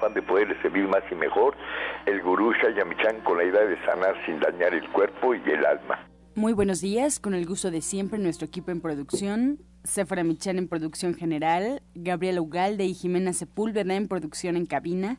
afán de poderle servir más y mejor, el gurú Shayamichan con la idea de sanar sin dañar el cuerpo y el alma. Muy buenos días, con el gusto de siempre nuestro equipo en producción, Sephora Michan en producción general, Gabriela Ugalde y Jimena Sepúlveda en producción en cabina,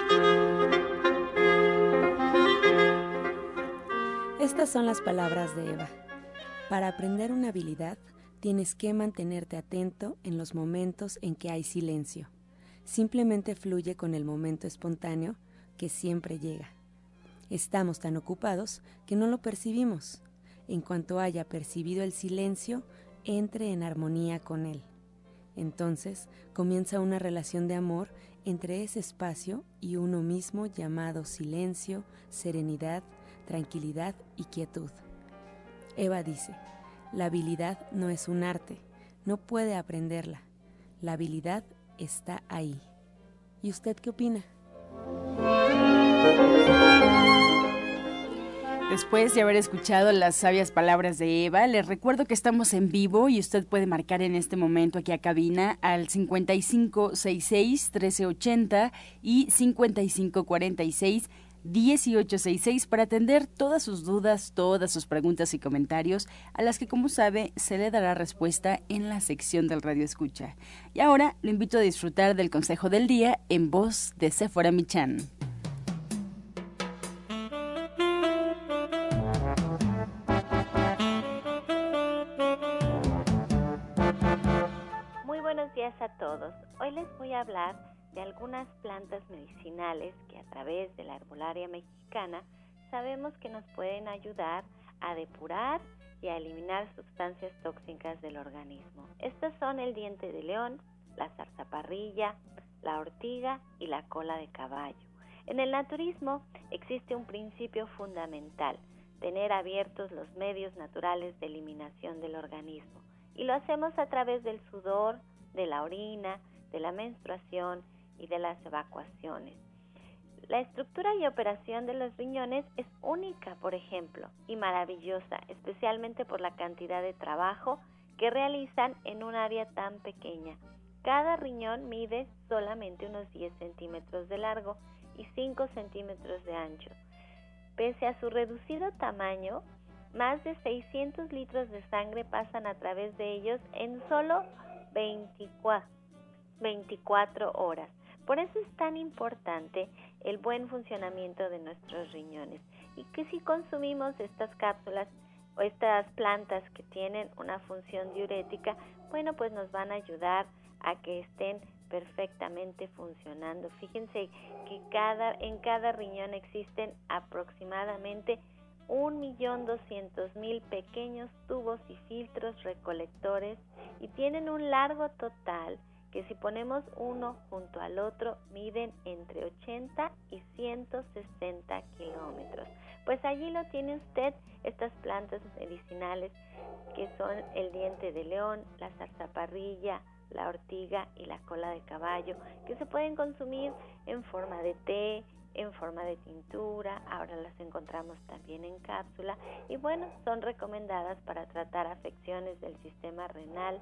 Estas son las palabras de Eva. Para aprender una habilidad, tienes que mantenerte atento en los momentos en que hay silencio. Simplemente fluye con el momento espontáneo que siempre llega. Estamos tan ocupados que no lo percibimos. En cuanto haya percibido el silencio, entre en armonía con él. Entonces comienza una relación de amor entre ese espacio y uno mismo llamado silencio, serenidad, tranquilidad y quietud. Eva dice, la habilidad no es un arte, no puede aprenderla. La habilidad está ahí. ¿Y usted qué opina? Después de haber escuchado las sabias palabras de Eva, les recuerdo que estamos en vivo y usted puede marcar en este momento aquí a cabina al 5566-1380 y 5546 1866 para atender todas sus dudas, todas sus preguntas y comentarios, a las que como sabe se le dará respuesta en la sección del Radio Escucha. Y ahora lo invito a disfrutar del consejo del día en voz de Sephora Michan. a todos. Hoy les voy a hablar de algunas plantas medicinales que a través de la herbolaria mexicana sabemos que nos pueden ayudar a depurar y a eliminar sustancias tóxicas del organismo. Estas son el diente de león, la zarzaparrilla, la ortiga y la cola de caballo. En el naturismo existe un principio fundamental, tener abiertos los medios naturales de eliminación del organismo. Y lo hacemos a través del sudor, de la orina, de la menstruación y de las evacuaciones. La estructura y operación de los riñones es única, por ejemplo, y maravillosa, especialmente por la cantidad de trabajo que realizan en un área tan pequeña. Cada riñón mide solamente unos 10 centímetros de largo y 5 centímetros de ancho. Pese a su reducido tamaño, más de 600 litros de sangre pasan a través de ellos en solo 24, 24 horas. Por eso es tan importante el buen funcionamiento de nuestros riñones y que si consumimos estas cápsulas o estas plantas que tienen una función diurética, bueno, pues nos van a ayudar a que estén perfectamente funcionando. Fíjense que cada, en cada riñón existen aproximadamente 1.200.000 pequeños tubos y filtros recolectores y tienen un largo total que si ponemos uno junto al otro miden entre 80 y 160 kilómetros. Pues allí lo tiene usted, estas plantas medicinales que son el diente de león, la zarzaparrilla, la ortiga y la cola de caballo, que se pueden consumir en forma de té, en forma de tintura, ahora las encontramos también en cápsula y bueno, son recomendadas para tratar afecciones del sistema renal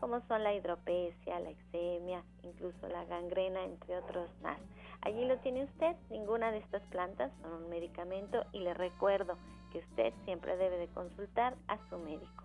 como son la hidropesia, la eczemia, incluso la gangrena, entre otros más. Allí lo tiene usted, ninguna de estas plantas son un medicamento y le recuerdo que usted siempre debe de consultar a su médico.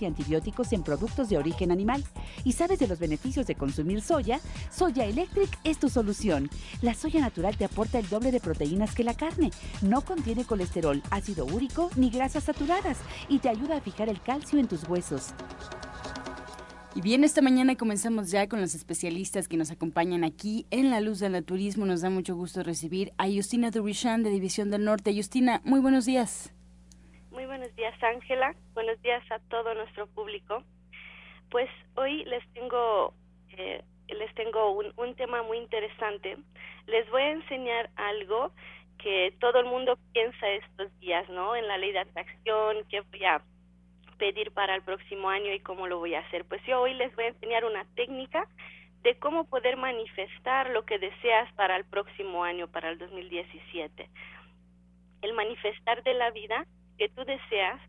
y antibióticos en productos de origen animal. ¿Y sabes de los beneficios de consumir soya? Soya Electric es tu solución. La soya natural te aporta el doble de proteínas que la carne. No contiene colesterol, ácido úrico ni grasas saturadas y te ayuda a fijar el calcio en tus huesos. Y bien, esta mañana comenzamos ya con los especialistas que nos acompañan aquí en La Luz del Naturismo. Nos da mucho gusto recibir a Justina Durishan de División del Norte. Justina, muy buenos días. Muy buenos días, Ángela. Buenos días a todo nuestro público. Pues hoy les tengo, eh, les tengo un, un tema muy interesante. Les voy a enseñar algo que todo el mundo piensa estos días, ¿no? En la ley de atracción, que voy a pedir para el próximo año y cómo lo voy a hacer. Pues yo hoy les voy a enseñar una técnica de cómo poder manifestar lo que deseas para el próximo año, para el 2017. El manifestar de la vida que tú deseas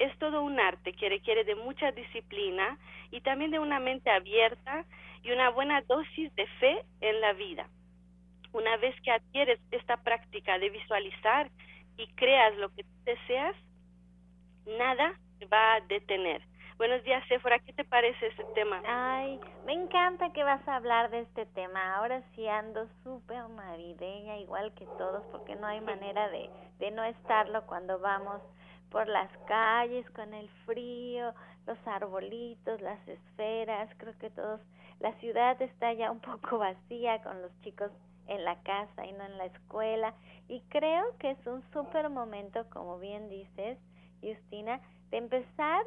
es todo un arte que requiere de mucha disciplina y también de una mente abierta y una buena dosis de fe en la vida. Una vez que adquieres esta práctica de visualizar y creas lo que tú deseas, nada va a detener. Buenos días, Sephora. ¿Qué te parece ese tema? Ay, me encanta que vas a hablar de este tema. Ahora sí ando súper navideña, igual que todos, porque no hay manera de, de no estarlo cuando vamos por las calles con el frío, los arbolitos, las esferas. Creo que todos, la ciudad está ya un poco vacía con los chicos en la casa y no en la escuela. Y creo que es un súper momento, como bien dices, Justina, de empezar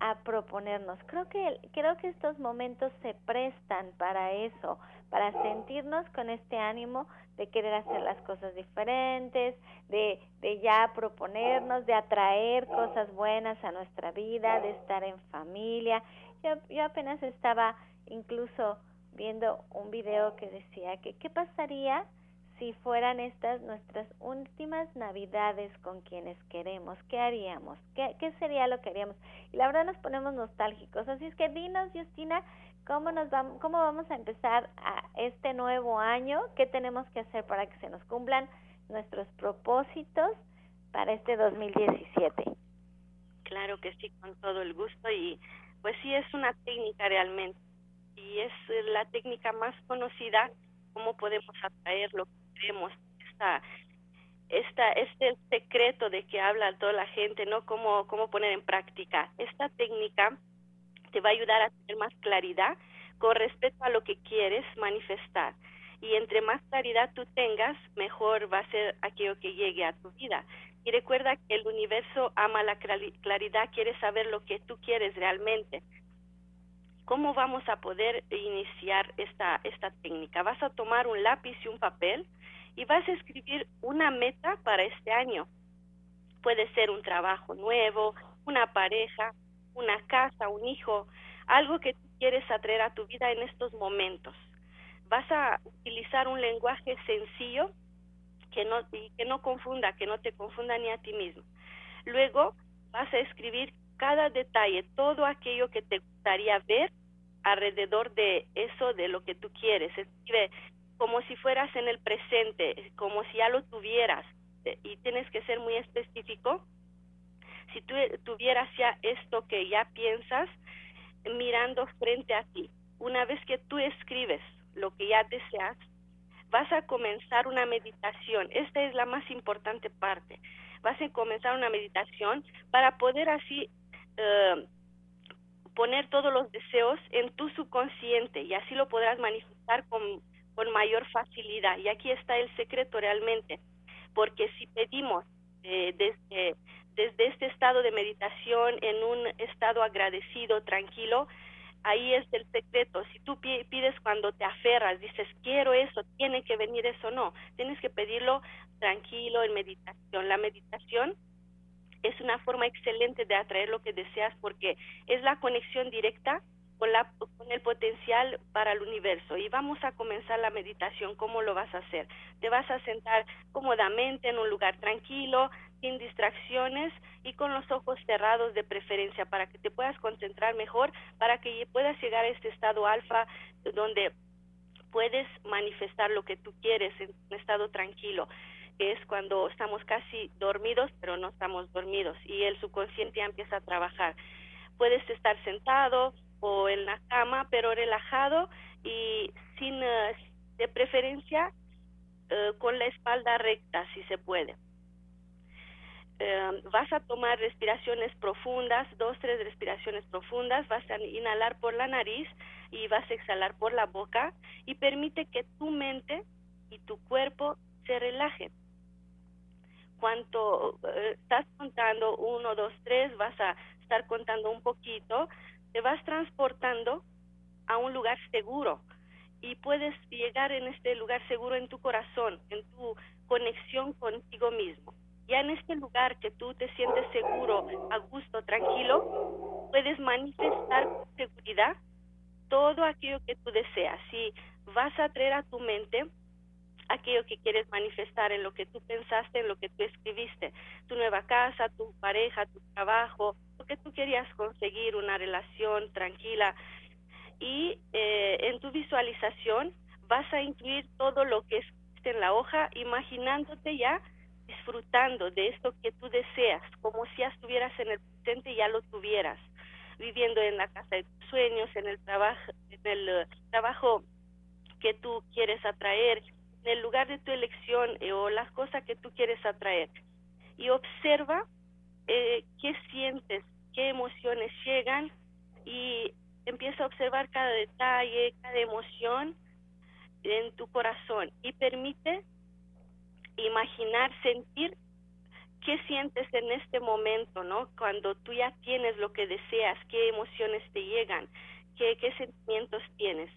a proponernos. Creo que creo que estos momentos se prestan para eso, para sentirnos con este ánimo de querer hacer las cosas diferentes, de, de ya proponernos, de atraer cosas buenas a nuestra vida, de estar en familia. Yo, yo apenas estaba incluso viendo un video que decía que qué pasaría si fueran estas nuestras últimas navidades con quienes queremos, ¿qué haríamos? ¿Qué, ¿Qué, sería lo que haríamos? Y la verdad nos ponemos nostálgicos. Así es que dinos, Justina, ¿cómo, nos vamos, cómo vamos a empezar a este nuevo año? ¿Qué tenemos que hacer para que se nos cumplan nuestros propósitos para este 2017? Claro que sí, con todo el gusto. Y pues sí, es una técnica realmente. Y es la técnica más conocida, cómo podemos atraer lo que queremos, esta, esta, este secreto de que habla toda la gente, ¿no? Cómo, cómo poner en práctica. Esta técnica te va a ayudar a tener más claridad con respecto a lo que quieres manifestar. Y entre más claridad tú tengas, mejor va a ser aquello que llegue a tu vida. Y recuerda que el universo ama la claridad, quiere saber lo que tú quieres realmente. ¿Cómo vamos a poder iniciar esta, esta técnica? Vas a tomar un lápiz y un papel y vas a escribir una meta para este año. Puede ser un trabajo nuevo, una pareja, una casa, un hijo, algo que quieres atraer a tu vida en estos momentos. Vas a utilizar un lenguaje sencillo que no, y que no confunda, que no te confunda ni a ti mismo. Luego vas a escribir cada detalle, todo aquello que te gustaría ver alrededor de eso, de lo que tú quieres. Escribe como si fueras en el presente, como si ya lo tuvieras, eh, y tienes que ser muy específico. Si tú tuvieras ya esto que ya piensas, mirando frente a ti, una vez que tú escribes lo que ya deseas, vas a comenzar una meditación. Esta es la más importante parte. Vas a comenzar una meditación para poder así eh, poner todos los deseos en tu subconsciente y así lo podrás manifestar con con mayor facilidad. Y aquí está el secreto realmente, porque si pedimos eh, desde, desde este estado de meditación en un estado agradecido, tranquilo, ahí es el secreto. Si tú pides cuando te aferras, dices, quiero eso, tiene que venir eso, no, tienes que pedirlo tranquilo en meditación. La meditación es una forma excelente de atraer lo que deseas porque es la conexión directa con, la, con el potencial para el universo. Y vamos a comenzar la meditación. ¿Cómo lo vas a hacer? Te vas a sentar cómodamente en un lugar tranquilo, sin distracciones y con los ojos cerrados de preferencia para que te puedas concentrar mejor, para que puedas llegar a este estado alfa donde puedes manifestar lo que tú quieres en un estado tranquilo que es cuando estamos casi dormidos, pero no estamos dormidos y el subconsciente ya empieza a trabajar Puedes estar sentado o en la cama, pero relajado y sin, eh, de preferencia, eh, con la espalda recta, si se puede. Eh, vas a tomar respiraciones profundas, dos, tres respiraciones profundas, vas a inhalar por la nariz y vas a exhalar por la boca y permite que tu mente y tu cuerpo se relajen. Cuando eh, estás contando uno, dos, tres, vas a estar contando un poquito, te vas transportando a un lugar seguro y puedes llegar en este lugar seguro en tu corazón, en tu conexión contigo mismo. Ya en este lugar que tú te sientes seguro, a gusto, tranquilo, puedes manifestar con seguridad todo aquello que tú deseas. Si vas a traer a tu mente aquello que quieres manifestar en lo que tú pensaste, en lo que tú escribiste, tu nueva casa, tu pareja, tu trabajo, lo que tú querías conseguir, una relación tranquila. Y eh, en tu visualización vas a incluir todo lo que escribiste en la hoja, imaginándote ya disfrutando de esto que tú deseas, como si estuvieras en el presente y ya lo tuvieras, viviendo en la casa de tus sueños, en el trabajo, en el eh, trabajo que tú quieres atraer, en el lugar de tu elección eh, o las cosas que tú quieres atraer. Y observa eh, qué sientes, qué emociones llegan y empieza a observar cada detalle, cada emoción en tu corazón y permite imaginar, sentir qué sientes en este momento, ¿no? Cuando tú ya tienes lo que deseas, qué emociones te llegan, qué, qué sentimientos tienes.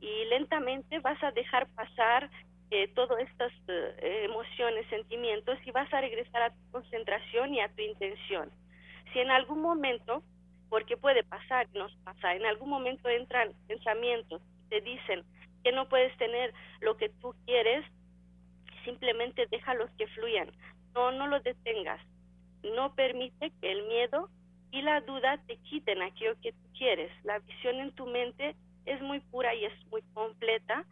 Y lentamente vas a dejar pasar eh, todas estas eh, emociones, sentimientos y vas a regresar a tu concentración y a tu intención. Si en algún momento, porque puede pasar, nos pasa, en algún momento entran pensamientos, te dicen que no puedes tener lo que tú quieres, simplemente déjalos que fluyan. No, no los detengas. No permite que el miedo y la duda te quiten aquello que tú quieres. La visión en tu mente es muy pura y es muy completa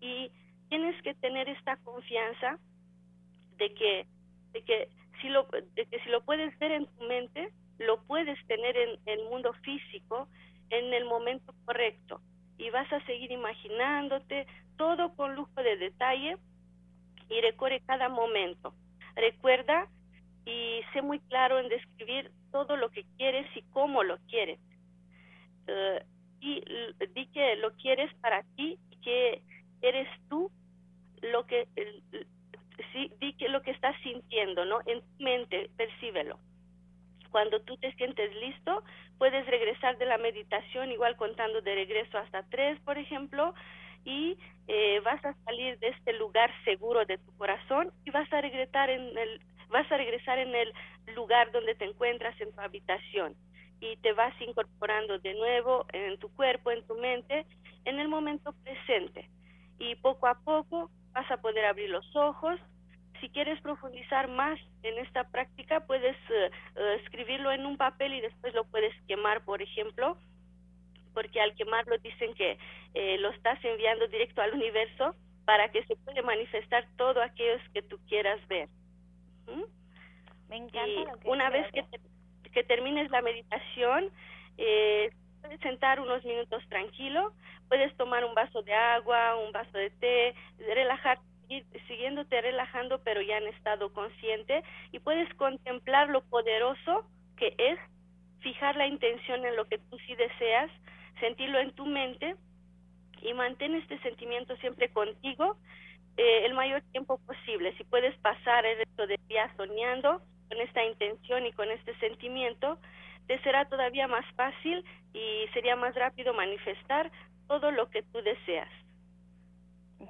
y tienes que tener esta confianza de que, de que, si, lo, de que si lo puedes ver en tu mente, lo puedes tener en el mundo físico en el momento correcto. Y vas a seguir imaginándote todo con lujo de detalle y recorre cada momento. Recuerda y sé muy claro en describir todo lo que quieres y cómo lo quieres. Eh, y di que lo quieres para ti que eres tú lo que sí, di que lo que estás sintiendo, ¿no? En tu mente, percíbelo. Cuando tú te sientes listo, puedes regresar de la meditación, igual contando de regreso hasta tres, por ejemplo, y eh, vas a salir de este lugar seguro de tu corazón y vas a regresar en el vas a regresar en el lugar donde te encuentras en tu habitación y te vas incorporando de nuevo en tu cuerpo, en tu mente, en el momento presente. Y poco a poco vas a poder abrir los ojos. Si quieres profundizar más en esta práctica, puedes eh, eh, escribirlo en un papel y después lo puedes quemar, por ejemplo, porque al quemarlo dicen que eh, lo estás enviando directo al universo para que se pueda manifestar todo aquello que tú quieras ver. Me encanta. Y una vez que, que termines la meditación, eh, puedes sentar unos minutos tranquilo, puedes tomar un vaso de agua, un vaso de té, relajar, siguiéndote relajando, pero ya en estado consciente, y puedes contemplar lo poderoso que es fijar la intención en lo que tú sí deseas sentirlo en tu mente y mantén este sentimiento siempre contigo eh, el mayor tiempo posible. Si puedes pasar el resto del día soñando con esta intención y con este sentimiento, te será todavía más fácil y sería más rápido manifestar todo lo que tú deseas.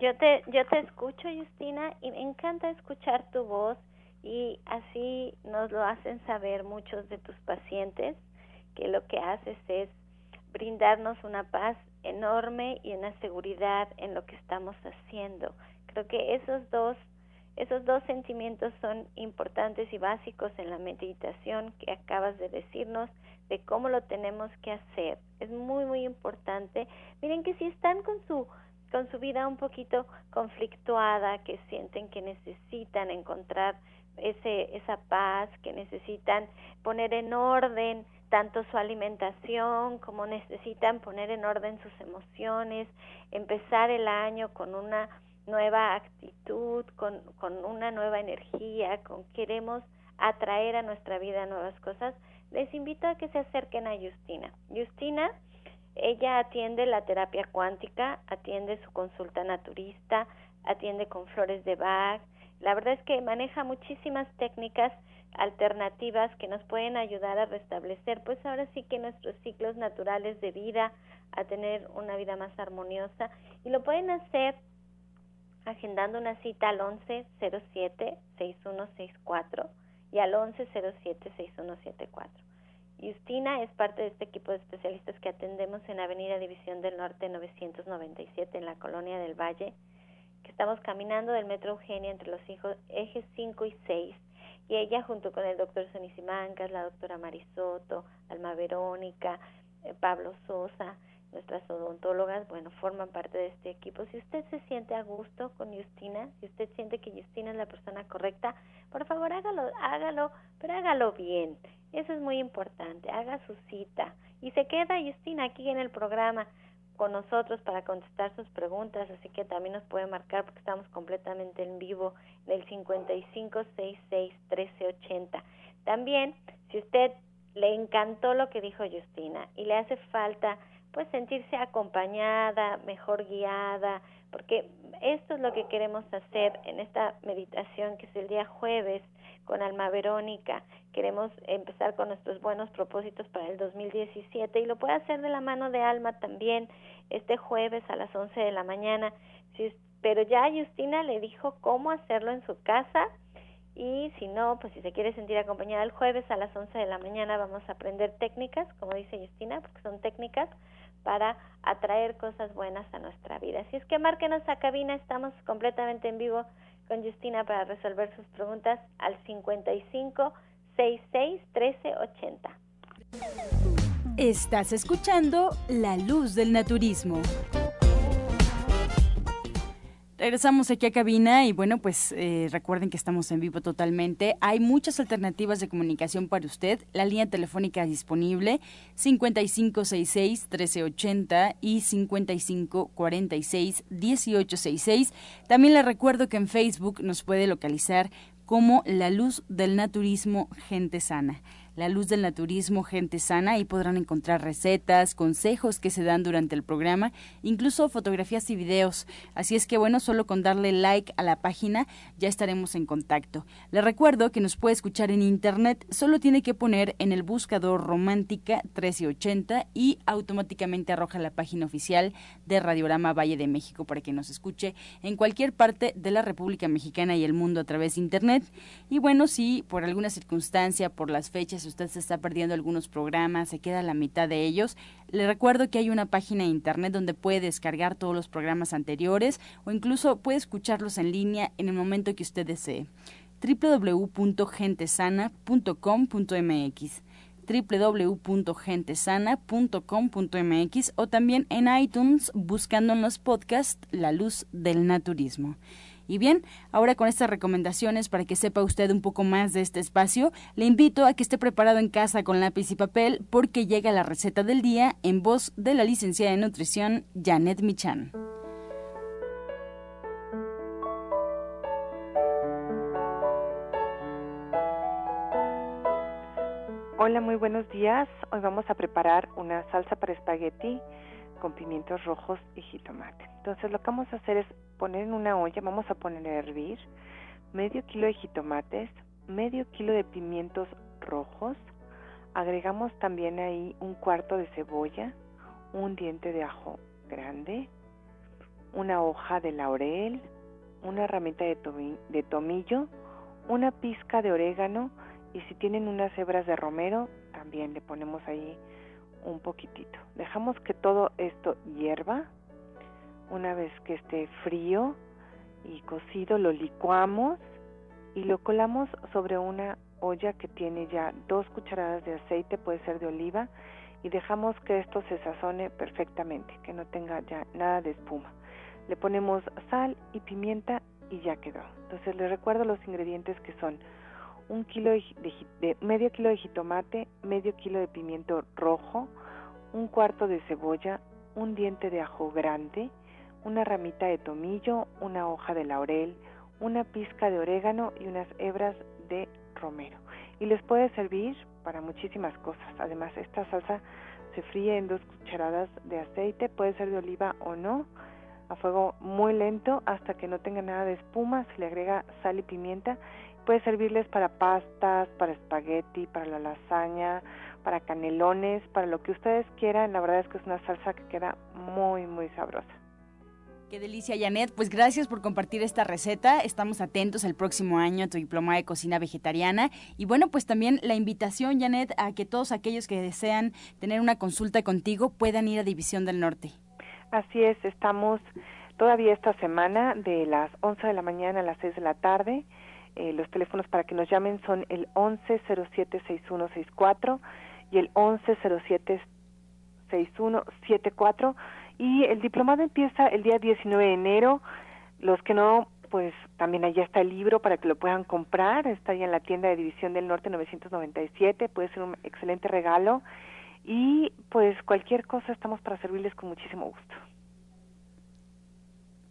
Yo te, yo te escucho, Justina, y me encanta escuchar tu voz y así nos lo hacen saber muchos de tus pacientes que lo que haces es brindarnos una paz enorme y una seguridad en lo que estamos haciendo. Creo que esos dos esos dos sentimientos son importantes y básicos en la meditación que acabas de decirnos de cómo lo tenemos que hacer. Es muy muy importante. Miren que si están con su con su vida un poquito conflictuada, que sienten que necesitan encontrar ese, esa paz, que necesitan poner en orden tanto su alimentación como necesitan poner en orden sus emociones, empezar el año con una nueva actitud, con, con una nueva energía, con queremos atraer a nuestra vida nuevas cosas, les invito a que se acerquen a Justina. Justina, ella atiende la terapia cuántica, atiende su consulta naturista, atiende con flores de Bach. La verdad es que maneja muchísimas técnicas alternativas que nos pueden ayudar a restablecer, pues ahora sí que nuestros ciclos naturales de vida, a tener una vida más armoniosa y lo pueden hacer agendando una cita al 1107-6164 y al 1107-6174. Justina es parte de este equipo de especialistas que atendemos en Avenida División del Norte 997 en la Colonia del Valle, que estamos caminando del Metro Eugenia entre los hijos, ejes 5 y 6 y ella junto con el doctor Sonisimancas, la doctora Marisoto, Alma Verónica, eh, Pablo Sosa, nuestras odontólogas, bueno, forman parte de este equipo. Si usted se siente a gusto con Justina, si usted siente que Justina es la persona correcta, por favor hágalo, hágalo, pero hágalo bien. Eso es muy importante. Haga su cita y se queda Justina aquí en el programa con nosotros para contestar sus preguntas, así que también nos puede marcar porque estamos completamente en vivo en el 55661380. También, si usted le encantó lo que dijo Justina y le hace falta pues sentirse acompañada, mejor guiada, porque esto es lo que queremos hacer en esta meditación que es el día jueves con Alma Verónica. Queremos empezar con nuestros buenos propósitos para el 2017 y lo puede hacer de la mano de Alma también este jueves a las 11 de la mañana. pero ya Justina le dijo cómo hacerlo en su casa y si no, pues si se quiere sentir acompañada el jueves a las 11 de la mañana vamos a aprender técnicas, como dice Justina, porque son técnicas para atraer cosas buenas a nuestra vida. Así es que márquenos a cabina, estamos completamente en vivo con Justina para resolver sus preguntas al 55 66 13 80. Estás escuchando La Luz del Naturismo. Regresamos aquí a cabina y bueno, pues eh, recuerden que estamos en vivo totalmente. Hay muchas alternativas de comunicación para usted. La línea telefónica disponible 5566-1380 y 5546-1866. También le recuerdo que en Facebook nos puede localizar como La Luz del Naturismo Gente Sana. La Luz del Naturismo Gente Sana. Ahí podrán encontrar recetas, consejos que se dan durante el programa, incluso fotografías y videos. Así es que bueno, solo con darle like a la página ya estaremos en contacto. Le recuerdo que nos puede escuchar en internet, solo tiene que poner en el buscador Romántica 1380 y automáticamente arroja la página oficial de Radiorama Valle de México para que nos escuche en cualquier parte de la República Mexicana y el mundo a través de internet. Y bueno, si por alguna circunstancia, por las fechas, usted se está perdiendo algunos programas, se queda la mitad de ellos, le recuerdo que hay una página de internet donde puede descargar todos los programas anteriores o incluso puede escucharlos en línea en el momento que usted desee. www.gentesana.com.mx www.gentesana.com.mx o también en iTunes buscando en los podcasts La Luz del Naturismo. Y bien, ahora con estas recomendaciones para que sepa usted un poco más de este espacio, le invito a que esté preparado en casa con lápiz y papel porque llega la receta del día en voz de la licenciada en nutrición Janet Michan. Hola, muy buenos días. Hoy vamos a preparar una salsa para espagueti con pimientos rojos y jitomate. Entonces lo que vamos a hacer es poner en una olla, vamos a poner a hervir medio kilo de jitomates, medio kilo de pimientos rojos, agregamos también ahí un cuarto de cebolla, un diente de ajo grande, una hoja de laurel, una ramita de, de tomillo, una pizca de orégano y si tienen unas hebras de romero, también le ponemos ahí un poquitito. Dejamos que todo esto hierva. Una vez que esté frío y cocido, lo licuamos y lo colamos sobre una olla que tiene ya dos cucharadas de aceite, puede ser de oliva, y dejamos que esto se sazone perfectamente, que no tenga ya nada de espuma. Le ponemos sal y pimienta y ya quedó. Entonces les recuerdo los ingredientes que son un kilo de, medio kilo de jitomate, medio kilo de pimiento rojo, un cuarto de cebolla, un diente de ajo grande, una ramita de tomillo, una hoja de laurel, una pizca de orégano y unas hebras de romero. Y les puede servir para muchísimas cosas. Además, esta salsa se fríe en dos cucharadas de aceite, puede ser de oliva o no, a fuego muy lento hasta que no tenga nada de espuma, se le agrega sal y pimienta. Puede servirles para pastas, para espagueti, para la lasaña, para canelones, para lo que ustedes quieran. La verdad es que es una salsa que queda muy, muy sabrosa. Qué delicia, Janet. Pues gracias por compartir esta receta. Estamos atentos el próximo año a tu diploma de cocina vegetariana. Y bueno, pues también la invitación, Janet, a que todos aquellos que desean tener una consulta contigo puedan ir a División del Norte. Así es, estamos todavía esta semana de las 11 de la mañana a las 6 de la tarde. Eh, los teléfonos para que nos llamen son el 11076164 y el 11076174 y el diplomado empieza el día 19 de enero. Los que no, pues también allá está el libro para que lo puedan comprar. Está ahí en la tienda de División del Norte 997. Puede ser un excelente regalo. Y pues cualquier cosa estamos para servirles con muchísimo gusto.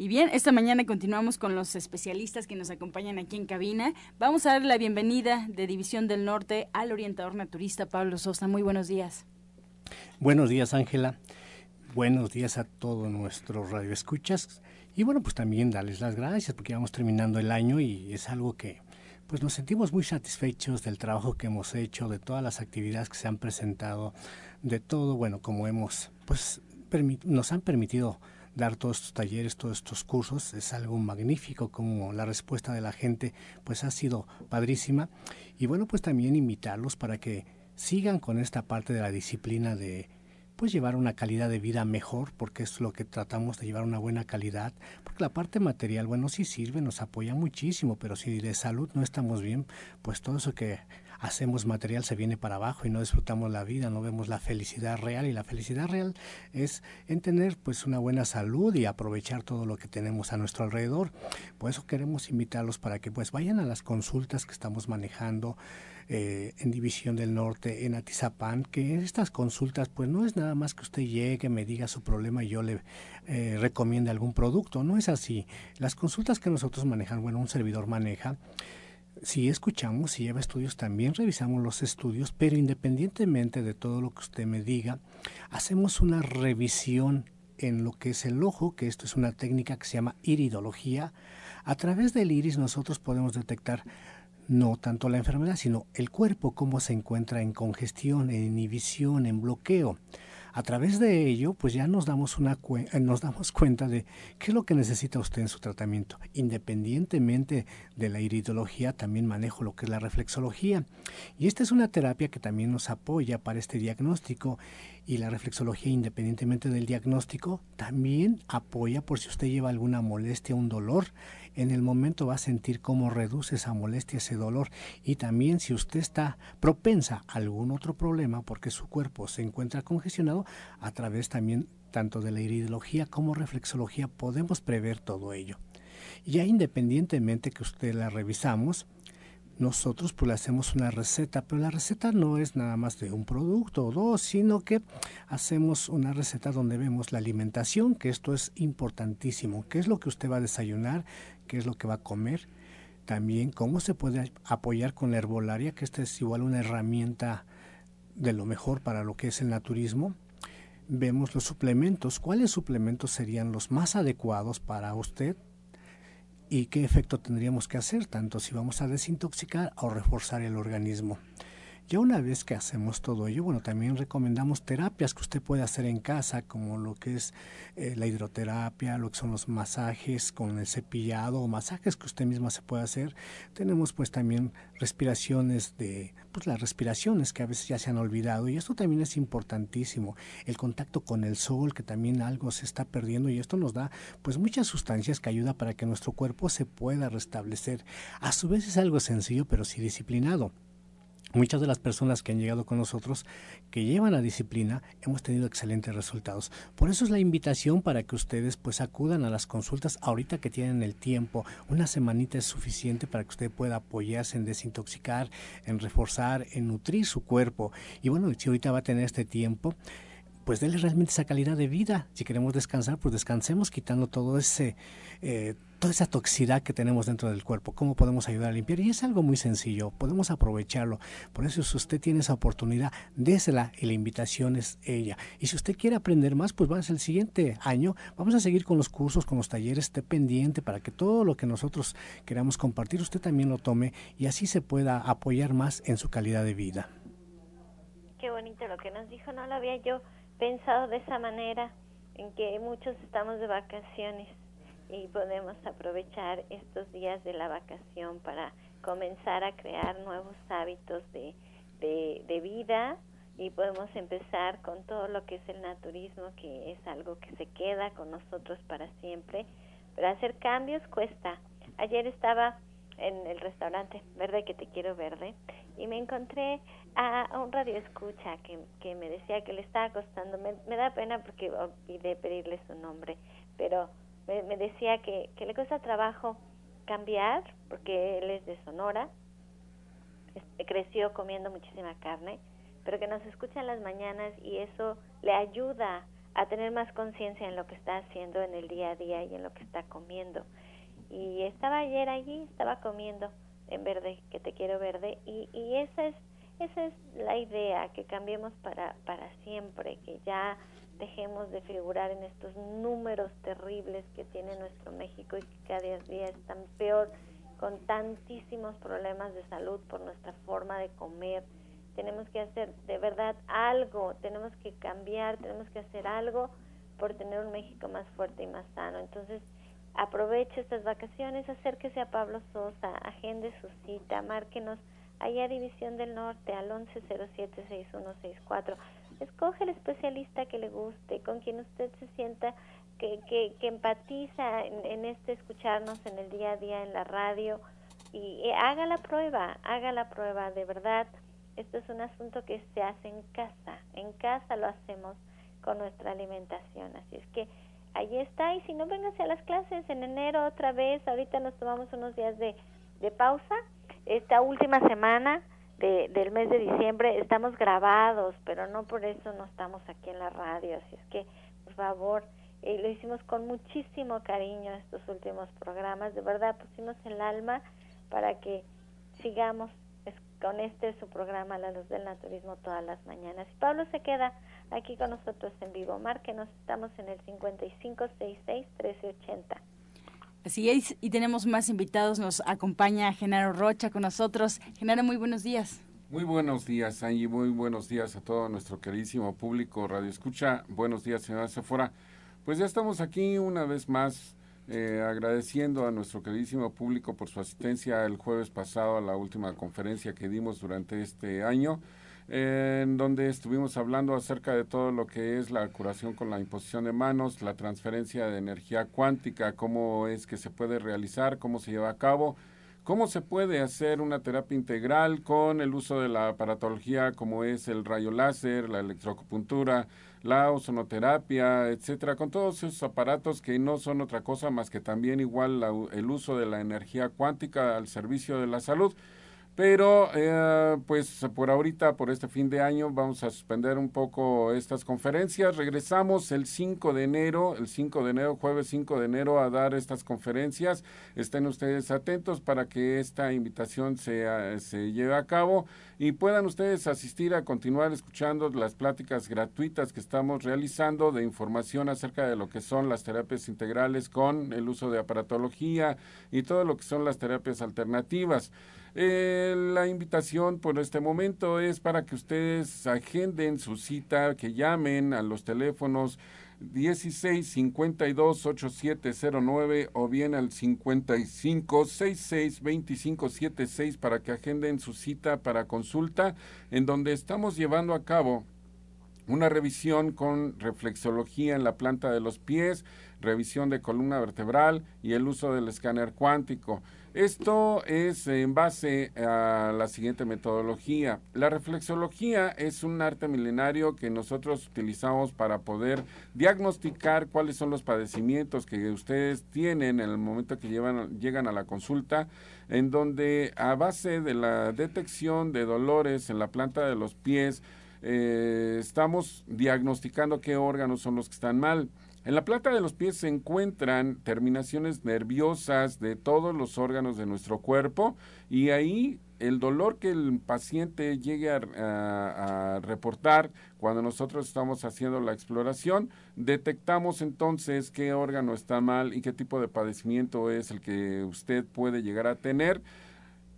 Y bien, esta mañana continuamos con los especialistas que nos acompañan aquí en cabina. Vamos a dar la bienvenida de División del Norte al orientador naturista Pablo Sosa. Muy buenos días. Buenos días, Ángela. Buenos días a todos nuestros radioescuchas. Y bueno, pues también darles las gracias porque vamos terminando el año y es algo que pues nos sentimos muy satisfechos del trabajo que hemos hecho, de todas las actividades que se han presentado, de todo, bueno, como hemos, pues nos han permitido dar todos estos talleres, todos estos cursos. Es algo magnífico como la respuesta de la gente pues ha sido padrísima. Y bueno, pues también invitarlos para que sigan con esta parte de la disciplina de pues llevar una calidad de vida mejor, porque es lo que tratamos de llevar una buena calidad, porque la parte material, bueno, sí sirve, nos apoya muchísimo, pero si de salud no estamos bien, pues todo eso que hacemos material se viene para abajo y no disfrutamos la vida, no vemos la felicidad real y la felicidad real es en tener pues una buena salud y aprovechar todo lo que tenemos a nuestro alrededor. Por eso queremos invitarlos para que pues vayan a las consultas que estamos manejando eh, en División del Norte, en Atizapán, que en estas consultas pues no es nada más que usted llegue, me diga su problema y yo le eh, recomiende algún producto, no es así. Las consultas que nosotros manejamos, bueno, un servidor maneja, si escuchamos, si lleva estudios, también revisamos los estudios, pero independientemente de todo lo que usted me diga, hacemos una revisión en lo que es el ojo, que esto es una técnica que se llama iridología. A través del iris nosotros podemos detectar no tanto la enfermedad, sino el cuerpo, cómo se encuentra en congestión, en inhibición, en bloqueo. A través de ello, pues ya nos damos, una eh, nos damos cuenta de qué es lo que necesita usted en su tratamiento. Independientemente de la iridología, también manejo lo que es la reflexología. Y esta es una terapia que también nos apoya para este diagnóstico. Y la reflexología, independientemente del diagnóstico, también apoya por si usted lleva alguna molestia, un dolor en el momento va a sentir cómo reduce esa molestia, ese dolor. Y también si usted está propensa a algún otro problema porque su cuerpo se encuentra congestionado, a través también tanto de la iridología como reflexología podemos prever todo ello. Ya independientemente que usted la revisamos, nosotros pues le hacemos una receta, pero la receta no es nada más de un producto o dos, sino que hacemos una receta donde vemos la alimentación, que esto es importantísimo, qué es lo que usted va a desayunar, qué es lo que va a comer, también cómo se puede apoyar con la herbolaria, que esta es igual una herramienta de lo mejor para lo que es el naturismo. Vemos los suplementos, cuáles suplementos serían los más adecuados para usted y qué efecto tendríamos que hacer, tanto si vamos a desintoxicar o reforzar el organismo. Ya una vez que hacemos todo ello, bueno, también recomendamos terapias que usted puede hacer en casa, como lo que es eh, la hidroterapia, lo que son los masajes con el cepillado o masajes que usted misma se puede hacer. Tenemos pues también respiraciones de, pues las respiraciones que a veces ya se han olvidado y esto también es importantísimo. El contacto con el sol, que también algo se está perdiendo y esto nos da pues muchas sustancias que ayuda para que nuestro cuerpo se pueda restablecer. A su vez es algo sencillo pero sí disciplinado. Muchas de las personas que han llegado con nosotros, que llevan la disciplina, hemos tenido excelentes resultados. Por eso es la invitación para que ustedes pues acudan a las consultas ahorita que tienen el tiempo. Una semanita es suficiente para que usted pueda apoyarse en desintoxicar, en reforzar, en nutrir su cuerpo. Y bueno, si ahorita va a tener este tiempo, pues déle realmente esa calidad de vida. Si queremos descansar, pues descansemos quitando todo ese, eh, toda esa toxicidad que tenemos dentro del cuerpo. ¿Cómo podemos ayudar a limpiar? Y es algo muy sencillo, podemos aprovecharlo. Por eso si usted tiene esa oportunidad, désela y la invitación es ella. Y si usted quiere aprender más, pues va a ser el siguiente año. Vamos a seguir con los cursos, con los talleres, esté pendiente para que todo lo que nosotros queramos compartir, usted también lo tome y así se pueda apoyar más en su calidad de vida. Qué bonito lo que nos dijo, no lo había yo pensado de esa manera, en que muchos estamos de vacaciones y podemos aprovechar estos días de la vacación para comenzar a crear nuevos hábitos de, de, vida y podemos empezar con todo lo que es el naturismo, que es algo que se queda con nosotros para siempre, pero hacer cambios cuesta. Ayer estaba en el restaurante Verde que te quiero verde y me encontré a, un radio escucha que, que, me decía que le estaba costando, me, da pena porque olvidé pedirle su nombre, pero me, decía que, que le cuesta trabajo cambiar porque él es de Sonora, creció comiendo muchísima carne, pero que nos escucha en las mañanas y eso le ayuda a tener más conciencia en lo que está haciendo en el día a día y en lo que está comiendo. Y estaba ayer allí, estaba comiendo en verde, que te quiero verde, y, y esa es esa es la idea, que cambiemos para, para siempre, que ya dejemos de figurar en estos números terribles que tiene nuestro México y que cada día están peor, con tantísimos problemas de salud por nuestra forma de comer. Tenemos que hacer de verdad algo, tenemos que cambiar, tenemos que hacer algo por tener un México más fuerte y más sano. Entonces, aproveche estas vacaciones, acérquese a Pablo Sosa, agende su cita, márquenos allá División del Norte al 1107-6164. Escoge el especialista que le guste, con quien usted se sienta que, que, empatiza en, este escucharnos en el día a día en la radio y, haga la prueba, haga la prueba, de verdad. Esto es un asunto que se hace en casa, en casa lo hacemos con nuestra alimentación, así es que ahí está y si no véngase a las clases en enero otra vez, ahorita nos tomamos unos días de, de pausa. Esta última semana de, del mes de diciembre estamos grabados, pero no por eso no estamos aquí en la radio, así es que, por favor, eh, lo hicimos con muchísimo cariño estos últimos programas, de verdad pusimos el alma para que sigamos con este su programa La Luz del Naturismo todas las mañanas. Y Pablo se queda aquí con nosotros en vivo. Márquenos, estamos en el 5566-1380. Así es, y tenemos más invitados. Nos acompaña Genaro Rocha con nosotros. Genaro, muy buenos días. Muy buenos días, Angie. Muy buenos días a todo nuestro queridísimo público Radio Escucha. Buenos días, señora Sephora. Pues ya estamos aquí una vez más eh, agradeciendo a nuestro queridísimo público por su asistencia el jueves pasado a la última conferencia que dimos durante este año en donde estuvimos hablando acerca de todo lo que es la curación con la imposición de manos, la transferencia de energía cuántica, cómo es que se puede realizar, cómo se lleva a cabo, cómo se puede hacer una terapia integral con el uso de la aparatología como es el rayo láser, la electroacupuntura, la ozonoterapia, etcétera, con todos esos aparatos que no son otra cosa más que también igual el uso de la energía cuántica al servicio de la salud. Pero, eh, pues por ahorita, por este fin de año, vamos a suspender un poco estas conferencias. Regresamos el 5 de enero, el 5 de enero, jueves 5 de enero, a dar estas conferencias. Estén ustedes atentos para que esta invitación se, se lleve a cabo y puedan ustedes asistir a continuar escuchando las pláticas gratuitas que estamos realizando de información acerca de lo que son las terapias integrales con el uso de aparatología y todo lo que son las terapias alternativas. Eh, la invitación por este momento es para que ustedes agenden su cita, que llamen a los teléfonos 16 52 8709 o bien al 55 66 25 76 para que agenden su cita para consulta, en donde estamos llevando a cabo una revisión con reflexología en la planta de los pies, revisión de columna vertebral y el uso del escáner cuántico. Esto es en base a la siguiente metodología. La reflexología es un arte milenario que nosotros utilizamos para poder diagnosticar cuáles son los padecimientos que ustedes tienen en el momento que llegan a la consulta, en donde a base de la detección de dolores en la planta de los pies, eh, estamos diagnosticando qué órganos son los que están mal. En la planta de los pies se encuentran terminaciones nerviosas de todos los órganos de nuestro cuerpo y ahí el dolor que el paciente llegue a, a, reportar cuando nosotros estamos haciendo la exploración, detectamos entonces qué órgano está mal y qué tipo de padecimiento es el que usted puede llegar a tener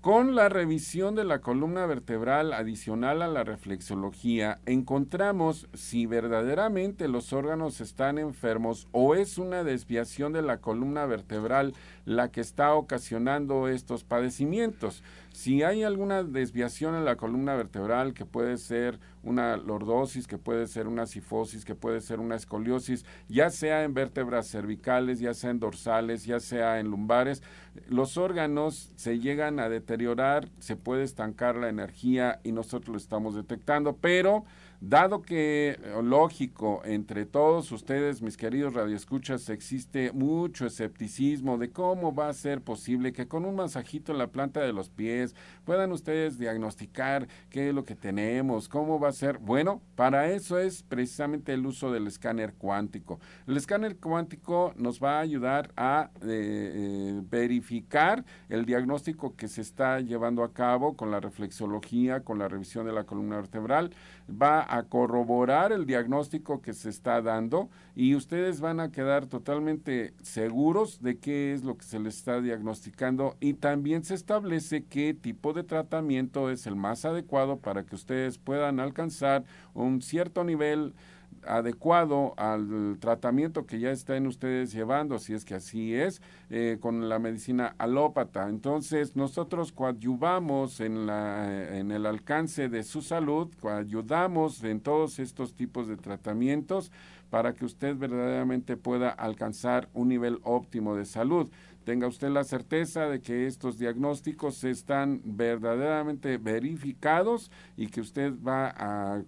con la revisión de la columna vertebral adicional a la reflexología, encontramos si verdaderamente los órganos están enfermos o es una desviación de la columna vertebral la que está ocasionando estos padecimientos. Si hay alguna desviación en la columna vertebral, que puede ser una lordosis, que puede ser una sifosis, que puede ser una escoliosis, ya sea en vértebras cervicales, ya sea en dorsales, ya sea en lumbares, los órganos se llegan a deteriorar, se puede estancar la energía y nosotros lo estamos detectando, pero Dado que, eh, lógico, entre todos ustedes, mis queridos radioescuchas, existe mucho escepticismo de cómo va a ser posible que con un masajito en la planta de los pies puedan ustedes diagnosticar qué es lo que tenemos, cómo va a ser. Bueno, para eso es precisamente el uso del escáner cuántico. El escáner cuántico nos va a ayudar a eh, eh, el diagnóstico que se está llevando a cabo con la reflexología, con la revisión de la columna vertebral va a corroborar el diagnóstico que se está dando y ustedes van a quedar totalmente seguros de qué es lo que se les está diagnosticando y también se establece qué tipo de tratamiento es el más adecuado para que ustedes puedan alcanzar un cierto nivel adecuado al tratamiento que ya estén ustedes llevando, si es que así es, eh, con la medicina alópata. Entonces, nosotros coadyuvamos en, la, en el alcance de su salud, coayudamos en todos estos tipos de tratamientos para que usted verdaderamente pueda alcanzar un nivel óptimo de salud tenga usted la certeza de que estos diagnósticos están verdaderamente verificados y que usted va a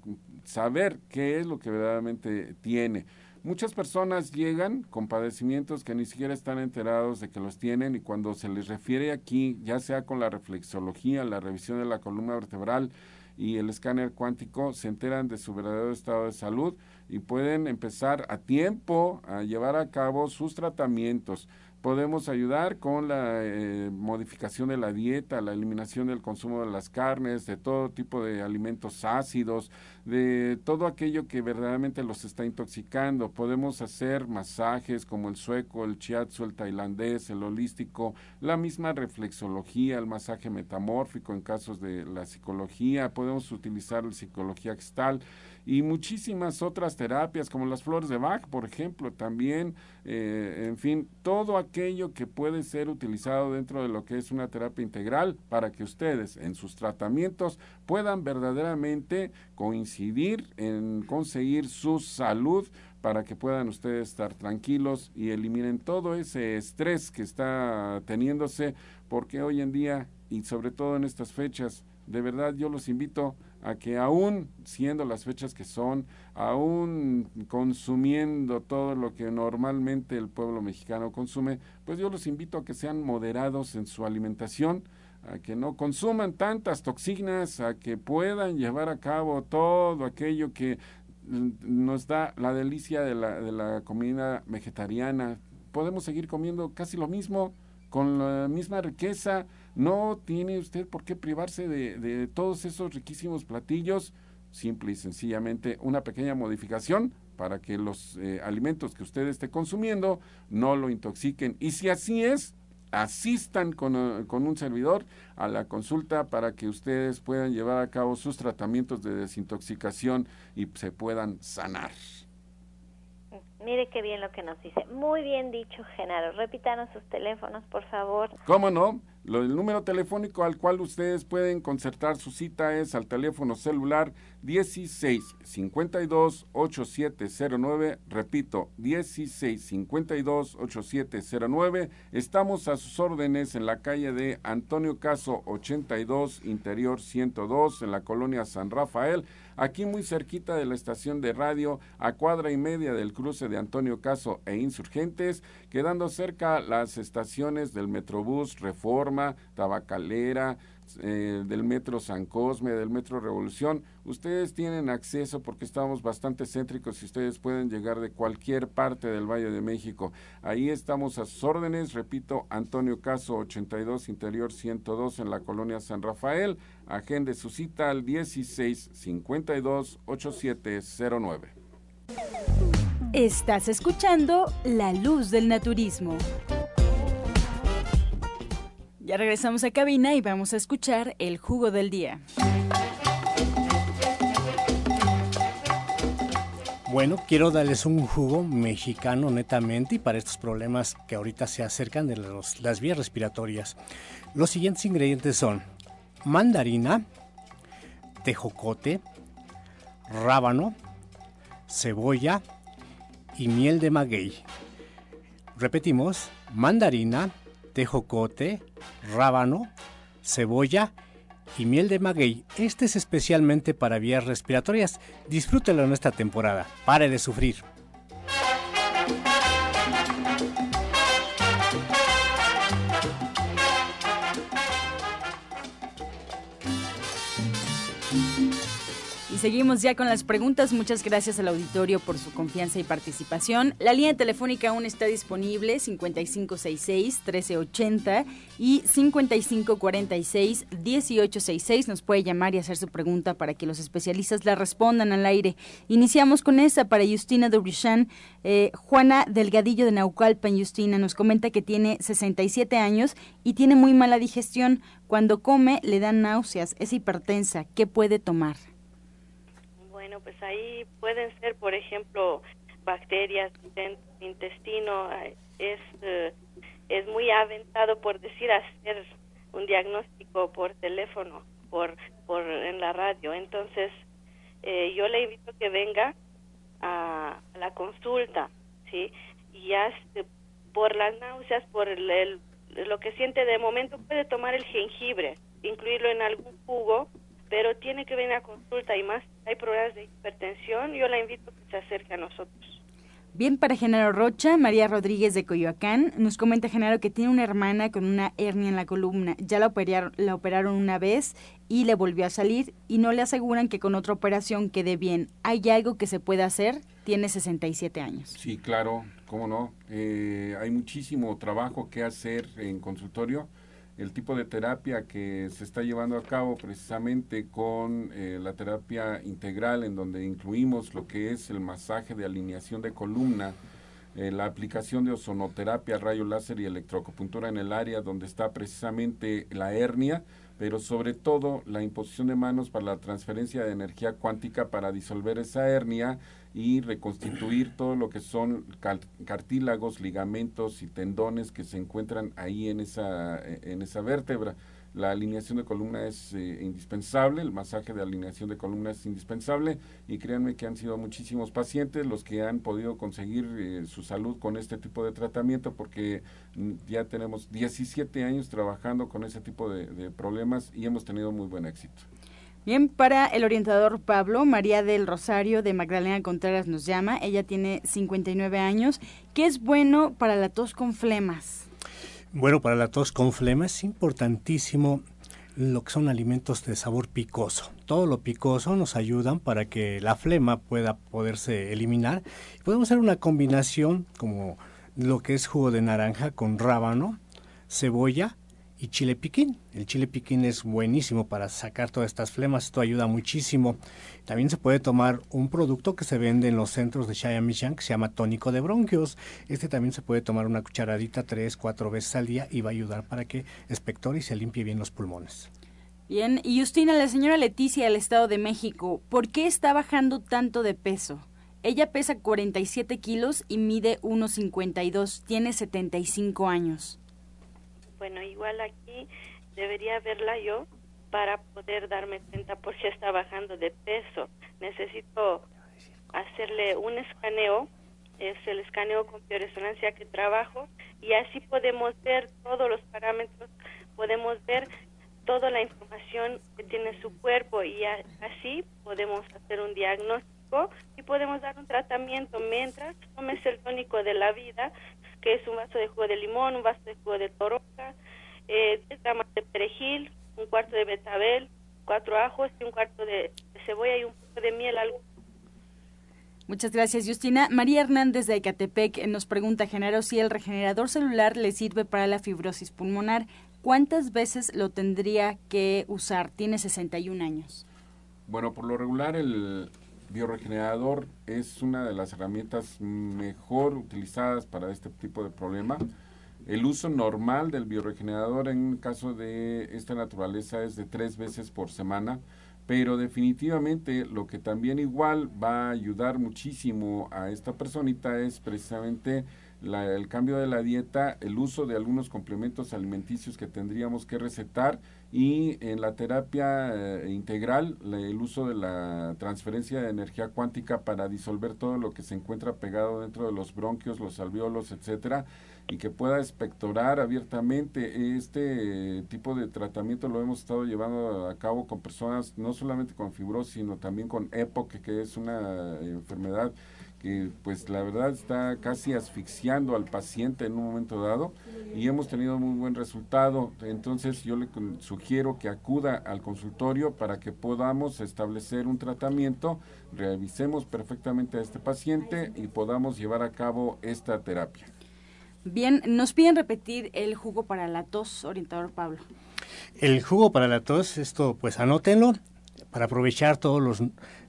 saber qué es lo que verdaderamente tiene. Muchas personas llegan con padecimientos que ni siquiera están enterados de que los tienen y cuando se les refiere aquí, ya sea con la reflexología, la revisión de la columna vertebral y el escáner cuántico, se enteran de su verdadero estado de salud y pueden empezar a tiempo a llevar a cabo sus tratamientos podemos ayudar con la eh, modificación de la dieta, la eliminación del consumo de las carnes, de todo tipo de alimentos ácidos, de todo aquello que verdaderamente los está intoxicando. Podemos hacer masajes como el sueco, el shiatsu, el tailandés, el holístico, la misma reflexología, el masaje metamórfico en casos de la psicología. Podemos utilizar la psicología gestal y muchísimas otras terapias como las flores de Bach, por ejemplo, también, eh, en fin, todo aquello que puede ser utilizado dentro de lo que es una terapia integral para que ustedes en sus tratamientos puedan verdaderamente coincidir en conseguir su salud para que puedan ustedes estar tranquilos y eliminen todo ese estrés que está teniéndose, porque hoy en día y sobre todo en estas fechas, de verdad yo los invito a que aún siendo las fechas que son, aún consumiendo todo lo que normalmente el pueblo mexicano consume, pues yo los invito a que sean moderados en su alimentación, a que no consuman tantas toxinas, a que puedan llevar a cabo todo aquello que nos da la delicia de la, de la comida vegetariana. Podemos seguir comiendo casi lo mismo, con la misma riqueza, no tiene usted por qué privarse de, todos esos riquísimos platillos, simple y sencillamente una pequeña modificación para que los eh, alimentos que usted esté consumiendo no lo intoxiquen. Y si así es, asistan con, con, un servidor a la consulta para que ustedes puedan llevar a cabo sus tratamientos de desintoxicación y se puedan sanar. Mire qué bien lo que nos dice. Muy bien dicho, Genaro. Repítanos sus teléfonos, por favor. ¿Cómo no? El número telefónico al cual ustedes pueden concertar su cita es al teléfono celular 16 52 8709. Repito, 16 52 8709. Estamos a sus órdenes en la calle de Antonio Caso 82, Interior 102, en la colonia San Rafael aquí muy cerquita de la estación de radio, a cuadra y media del cruce de Antonio Caso e Insurgentes, quedando cerca las estaciones del Metrobús Reforma, Tabacalera, eh, del Metro San Cosme, del Metro Revolución. Ustedes tienen acceso porque estamos bastante céntricos y ustedes pueden llegar de cualquier parte del Valle de México. Ahí estamos a sus órdenes, repito, Antonio Caso 82, Interior 102 en la colonia San Rafael. Agende su cita al 16 52 8709. Estás escuchando La Luz del Naturismo. Ya regresamos a cabina y vamos a escuchar el jugo del día. Bueno, quiero darles un jugo mexicano netamente y para estos problemas que ahorita se acercan de las vías respiratorias. Los siguientes ingredientes son mandarina, tejocote, rábano, cebolla y miel de maguey. Repetimos, mandarina, tejocote, rábano, cebolla y miel de maguey. Este es especialmente para vías respiratorias. Disfrútelo en esta temporada. Pare de sufrir. Seguimos ya con las preguntas. Muchas gracias al auditorio por su confianza y participación. La línea telefónica aún está disponible 5566-1380 y 5546-1866. Nos puede llamar y hacer su pregunta para que los especialistas la respondan al aire. Iniciamos con esa para Justina Dubrichan. Eh, Juana Delgadillo de Naucalpan, Justina, nos comenta que tiene 67 años y tiene muy mala digestión. Cuando come le dan náuseas, es hipertensa. ¿Qué puede tomar? Pues ahí pueden ser, por ejemplo, bacterias del intestino. Es, eh, es muy aventado, por decir, hacer un diagnóstico por teléfono, por, por en la radio. Entonces, eh, yo le invito a que venga a, la consulta, ¿sí? Y ya por las náuseas, por el, lo que siente de momento, puede tomar el jengibre, incluirlo en algún jugo pero tiene que venir a consulta y más hay problemas de hipertensión, yo la invito a que se acerque a nosotros. Bien, para Genaro Rocha, María Rodríguez de Coyoacán, nos comenta Genaro que tiene una hermana con una hernia en la columna. Ya la operaron, la operaron una vez y le volvió a salir y no le aseguran que con otra operación quede bien. ¿Hay algo que se pueda hacer? Tiene 67 años. Sí, claro, cómo no. Eh, hay muchísimo trabajo que hacer en consultorio el tipo de terapia que se está llevando a cabo precisamente con eh, la terapia integral en donde incluimos lo que es el masaje de alineación de columna, eh, la aplicación de ozonoterapia, rayo láser y electroacupuntura en el área donde está precisamente la hernia, pero sobre todo la imposición de manos para la transferencia de energía cuántica para disolver esa hernia y reconstituir todo lo que son cartílagos, ligamentos y tendones que se encuentran ahí en esa, en esa vértebra. La alineación de columna es eh, indispensable, el masaje de alineación de columna es indispensable y créanme que han sido muchísimos pacientes los que han podido conseguir eh, su salud con este tipo de tratamiento porque mm, ya tenemos 17 años trabajando con ese tipo de problemas y hemos tenido muy buen éxito. Bien, para el orientador Pablo, María del Rosario de Magdalena Contreras nos llama. Ella tiene 59 años. ¿Qué es bueno para la tos con flemas? Bueno, para la tos con flemas es importantísimo lo que son alimentos de sabor picoso. Todo lo picoso nos ayudan para que la flema pueda poderse eliminar. Podemos hacer una combinación como lo que es jugo de naranja con rábano, cebolla y chile piquín. El chile piquín es buenísimo para sacar todas estas flemas, esto ayuda muchísimo. También se puede tomar un producto que se vende en los centros de Shayamishan que se llama tónico de bronquios. Este también se puede tomar una cucharadita tres, cuatro veces al día y va a ayudar para que espectore y se limpie bien los pulmones. Bien, y Justina, la señora Leticia del Estado de México, ¿por qué está bajando tanto de peso? Ella pesa 47 kilos y mide 1,52, tiene 75 años. Bueno, igual aquí debería verla yo para poder darme cuenta por qué está bajando de peso. Necesito hacerle un escaneo, es el escaneo con bioresonancia que trabajo, y así podemos ver todos los parámetros, podemos ver toda la información que tiene su cuerpo y así podemos hacer un diagnóstico y podemos dar un tratamiento mientras tomes el tónico de la vida, que es un vaso de jugo de limón, un vaso de jugo de toronja, eh, gramos de perejil, un cuarto de betabel, cuatro ajos y un cuarto de, cebolla y un poco de miel. Algo. Muchas gracias, Justina. María Hernández de Ecatepec nos pregunta, Genaro, si el regenerador celular le sirve para la fibrosis pulmonar. ¿Cuántas veces lo tendría que usar? Tiene 61 años. Bueno, por lo regular el bioregenerador es una de las herramientas mejor utilizadas para este tipo de problema. El uso normal del bioregenerador en caso de esta naturaleza es de tres veces por semana, pero definitivamente lo que también igual va a ayudar muchísimo a esta personita es precisamente el cambio de la dieta, el uso de algunos complementos alimenticios que tendríamos que recetar y en la terapia eh, integral el uso de la transferencia de energía cuántica para disolver todo lo que se encuentra pegado dentro de los bronquios, los alveolos, etcétera, y que pueda espectorar abiertamente. Este tipo de tratamiento lo hemos estado llevando a cabo con personas no solamente con fibrosis sino también con EPOC que es una enfermedad que pues la verdad está casi asfixiando al paciente en un momento dado y hemos tenido muy buen resultado. Entonces yo le sugiero que acuda al consultorio para que podamos establecer un tratamiento, revisemos perfectamente a este paciente y podamos llevar a cabo esta terapia. Bien, nos piden repetir el jugo para la tos, orientador Pablo. El jugo para la tos, esto pues anótenlo para aprovechar todos los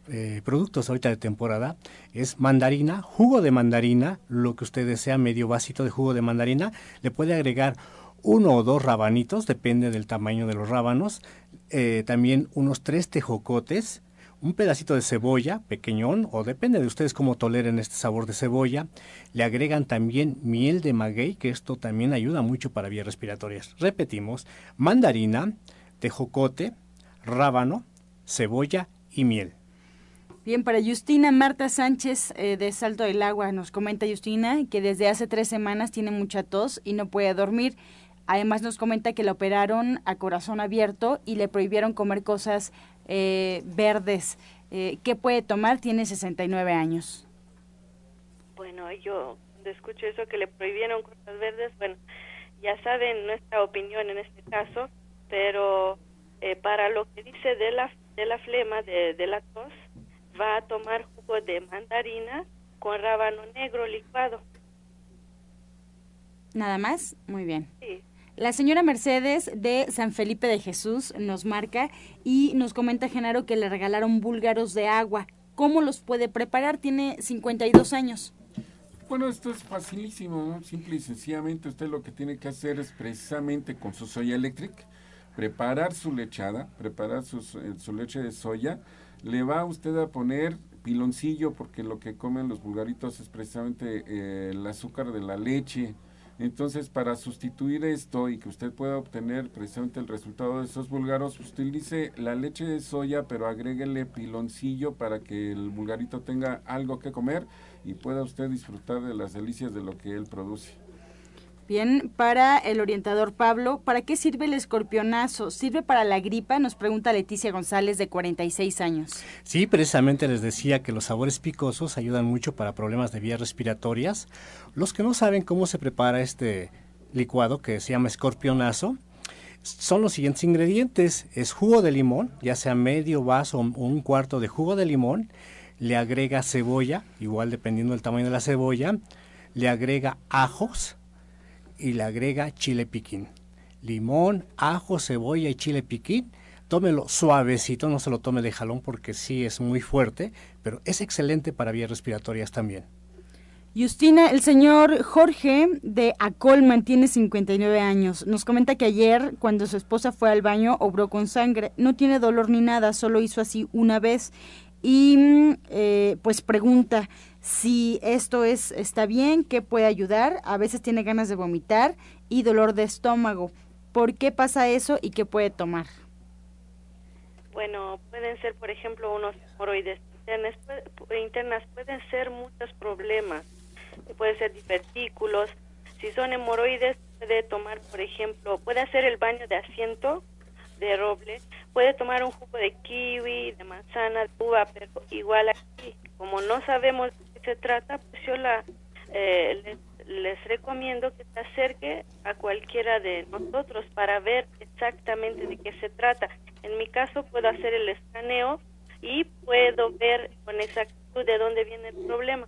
eh, productos ahorita de temporada es mandarina, jugo de mandarina, lo que usted desea, medio vasito de jugo de mandarina, le puede agregar uno o dos rabanitos, depende del tamaño de los rábanos, eh, también unos tres tejocotes, un pedacito de cebolla pequeñón, o depende de ustedes cómo toleren este sabor de cebolla, le agregan también miel de maguey, que esto también ayuda mucho para vías respiratorias. Repetimos, mandarina, tejocote, rábano, cebolla y miel. Bien, para Justina Marta Sánchez eh, de Salto del Agua, nos comenta Justina que desde hace tres semanas tiene mucha tos y no puede dormir. Además nos comenta que la operaron a corazón abierto y le prohibieron comer cosas eh, verdes. Eh, ¿Qué puede tomar? Tiene 69 años. Bueno, yo escucho eso que le prohibieron cosas verdes, bueno, ya saben nuestra opinión en este caso, pero para lo que dice de la, de la flema, de, de la tos, va a tomar jugo de mandarina con rábano negro licuado. ¿Nada más? Muy bien. Sí. La señora Mercedes de San Felipe de Jesús nos marca y nos comenta Genaro que le regalaron búlgaros de agua. ¿Cómo los puede preparar? Tiene 52 años. Bueno, esto es facilísimo, ¿no? Simple y sencillamente usted lo que tiene que hacer es precisamente con su soya electric, preparar su lechada, preparar su, eh, su leche de soya, le va usted a poner piloncillo porque lo que comen los vulgaritos es precisamente eh, el azúcar de la leche. Entonces, para sustituir esto y que usted pueda obtener precisamente el resultado de esos vulgaros, utilice la leche de soya, pero agréguele piloncillo para que el vulgarito tenga algo que comer y pueda usted disfrutar de las delicias de lo que él produce. Bien, para el orientador Pablo, ¿para qué sirve el escorpionazo? ¿Sirve para la gripa? Nos pregunta Leticia González, de 46 años. Sí, precisamente les decía que los sabores picosos ayudan mucho para problemas de vías respiratorias. Los que no saben cómo se prepara este licuado que se llama escorpionazo, son los siguientes ingredientes. Es jugo de limón, ya sea medio vaso o un cuarto de jugo de limón. Le agrega cebolla, igual dependiendo del tamaño de la cebolla. Le agrega ajos, y le agrega chile piquín. limón, ajo, cebolla y chile piquín. Tómelo suavecito, no se lo tome de jalón porque sí es muy fuerte, pero es excelente para vías respiratorias también. Justina, el señor Jorge de Acolman tiene 59 años. Nos comenta que ayer, cuando su esposa fue al baño, obró con sangre. No tiene dolor ni nada, solo hizo así una vez. Y eh, pues pregunta si esto es está bien, qué puede ayudar. A veces tiene ganas de vomitar y dolor de estómago. ¿Por qué pasa eso y qué puede tomar? Bueno, pueden ser, por ejemplo, unos hemorroides internas, internas pueden ser muchos problemas puede ser divertículos. Si son hemorroides, puede tomar, por ejemplo, puede hacer el baño de asiento de roble, puede tomar un jugo de kiwi, de manzana, de uva, pero igual aquí, como no sabemos se trata, pues yo la, eh, les, les recomiendo que se acerque a cualquiera de nosotros para ver exactamente de qué se trata. En mi caso puedo hacer el escaneo y puedo ver con exactitud de dónde viene el problema.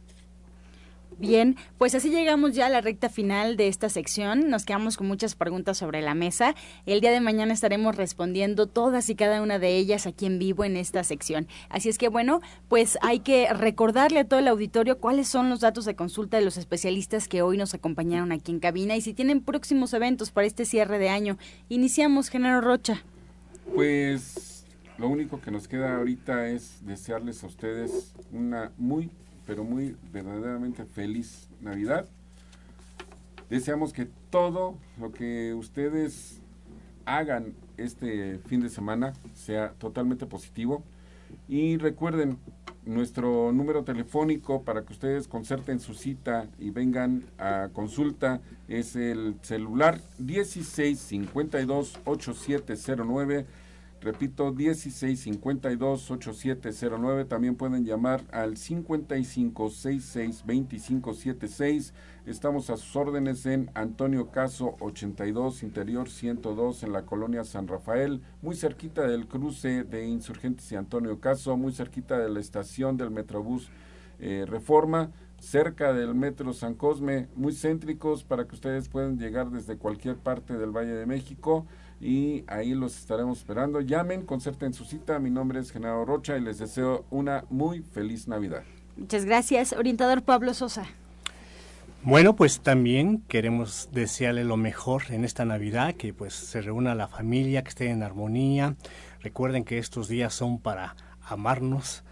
Bien, pues así llegamos ya a la recta final de esta sección. Nos quedamos con muchas preguntas sobre la mesa. El día de mañana estaremos respondiendo todas y cada una de ellas aquí en vivo en esta sección. Así es que bueno, pues hay que recordarle a todo el auditorio cuáles son los datos de consulta de los especialistas que hoy nos acompañaron aquí en cabina y si tienen próximos eventos para este cierre de año. Iniciamos, Genaro Rocha. Pues lo único que nos queda ahorita es desearles a ustedes una muy pero muy verdaderamente feliz Navidad. Deseamos que todo lo que ustedes hagan este fin de semana sea totalmente positivo. Y recuerden, nuestro número telefónico para que ustedes concerten su cita y vengan a consulta es el celular 1652 8709 Repito, 1652-8709. También pueden llamar al 5566-2576. Estamos a sus órdenes en Antonio Caso 82, Interior 102, en la colonia San Rafael, muy cerquita del cruce de Insurgentes y Antonio Caso, muy cerquita de la estación del Metrobús eh, Reforma cerca del metro San Cosme, muy céntricos para que ustedes puedan llegar desde cualquier parte del Valle de México y ahí los estaremos esperando. Llamen, concerten su cita. Mi nombre es Genaro Rocha y les deseo una muy feliz Navidad. Muchas gracias, orientador Pablo Sosa. Bueno, pues también queremos desearle lo mejor en esta Navidad, que pues se reúna la familia, que esté en armonía. Recuerden que estos días son para amarnos,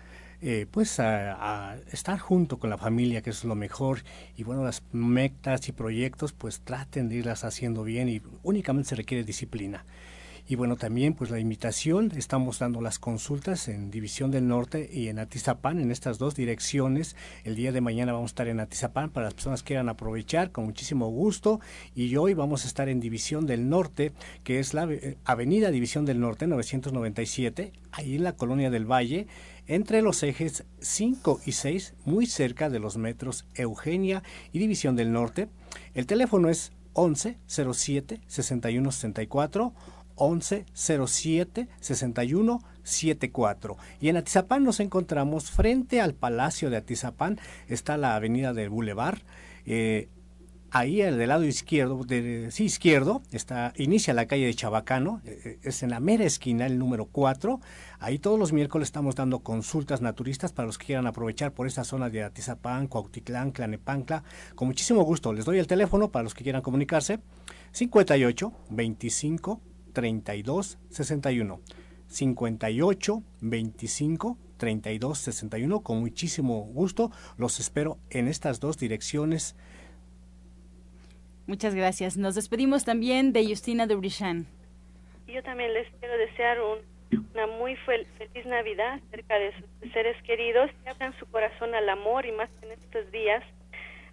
eh, pues a, estar junto con la familia, que es lo mejor. Y bueno, las metas y proyectos, pues traten de irlas haciendo bien y únicamente se requiere disciplina. Y bueno, también pues la invitación, estamos dando las consultas en División del Norte y en Atizapán, en estas dos direcciones. El día de mañana vamos a estar en Atizapán para las personas que quieran aprovechar con muchísimo gusto. Y hoy vamos a estar en División del Norte, que es la eh, Avenida División del Norte 997, ahí en la Colonia del Valle entre los ejes 5 y 6, muy cerca de los metros Eugenia y División del Norte. El teléfono es 11 07 61 64 11 07 61 74. Y en Atizapán nos encontramos frente al Palacio de Atizapán, está la avenida del Boulevard. Eh, ahí del lado izquierdo, de, sí, izquierdo, está, inicia la calle de Chabacano, eh, eh, es en la mera esquina, el número 4. Ahí todos los miércoles estamos dando consultas naturistas para los que quieran aprovechar por esta zona de Atizapán, Cuautitlán, Clanepancla. Con muchísimo gusto, les doy el teléfono para los que quieran comunicarse. 58 25 32 61. 58 25 32 61. Con muchísimo gusto los espero en estas dos direcciones Muchas gracias. Nos despedimos también de Justina de Brishan. Yo también les quiero desear una muy feliz Navidad cerca de sus seres queridos, que abran su corazón al amor y más en estos días,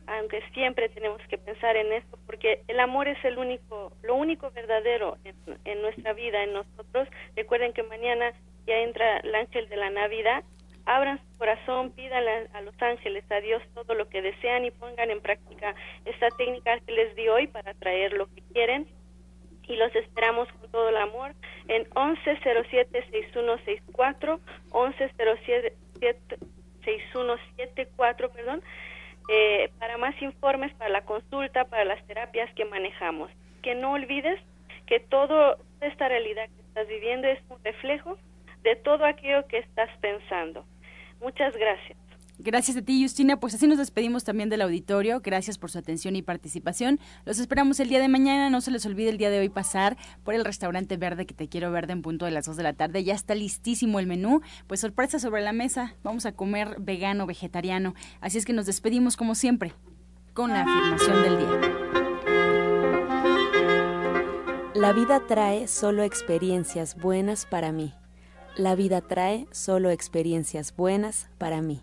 aunque siempre tenemos que pensar en esto, porque el amor es el único, lo único verdadero en, nuestra vida, en nosotros. Recuerden que mañana ya entra el ángel de la Navidad. Abran su corazón, pidan a, los ángeles, a Dios todo lo que desean y pongan en práctica esta técnica que les di hoy para traer lo que quieren y los esperamos con todo el amor en 1107-6164, 1107-6174, perdón, eh, para más informes, para la consulta, para las terapias que manejamos. Que no olvides que todo esta realidad que estás viviendo es un reflejo de todo aquello que estás pensando. Muchas gracias. Gracias a ti, Justina. Pues así nos despedimos también del auditorio. Gracias por su atención y participación. Los esperamos el día de mañana. No se les olvide el día de hoy pasar por el restaurante verde que te quiero verde en punto de las 2 de la tarde. Ya está listísimo el menú. Pues sorpresa sobre la mesa. Vamos a comer vegano, vegetariano. Así es que nos despedimos como siempre con la afirmación del día. La vida trae solo experiencias buenas para mí. La vida trae solo experiencias buenas para mí.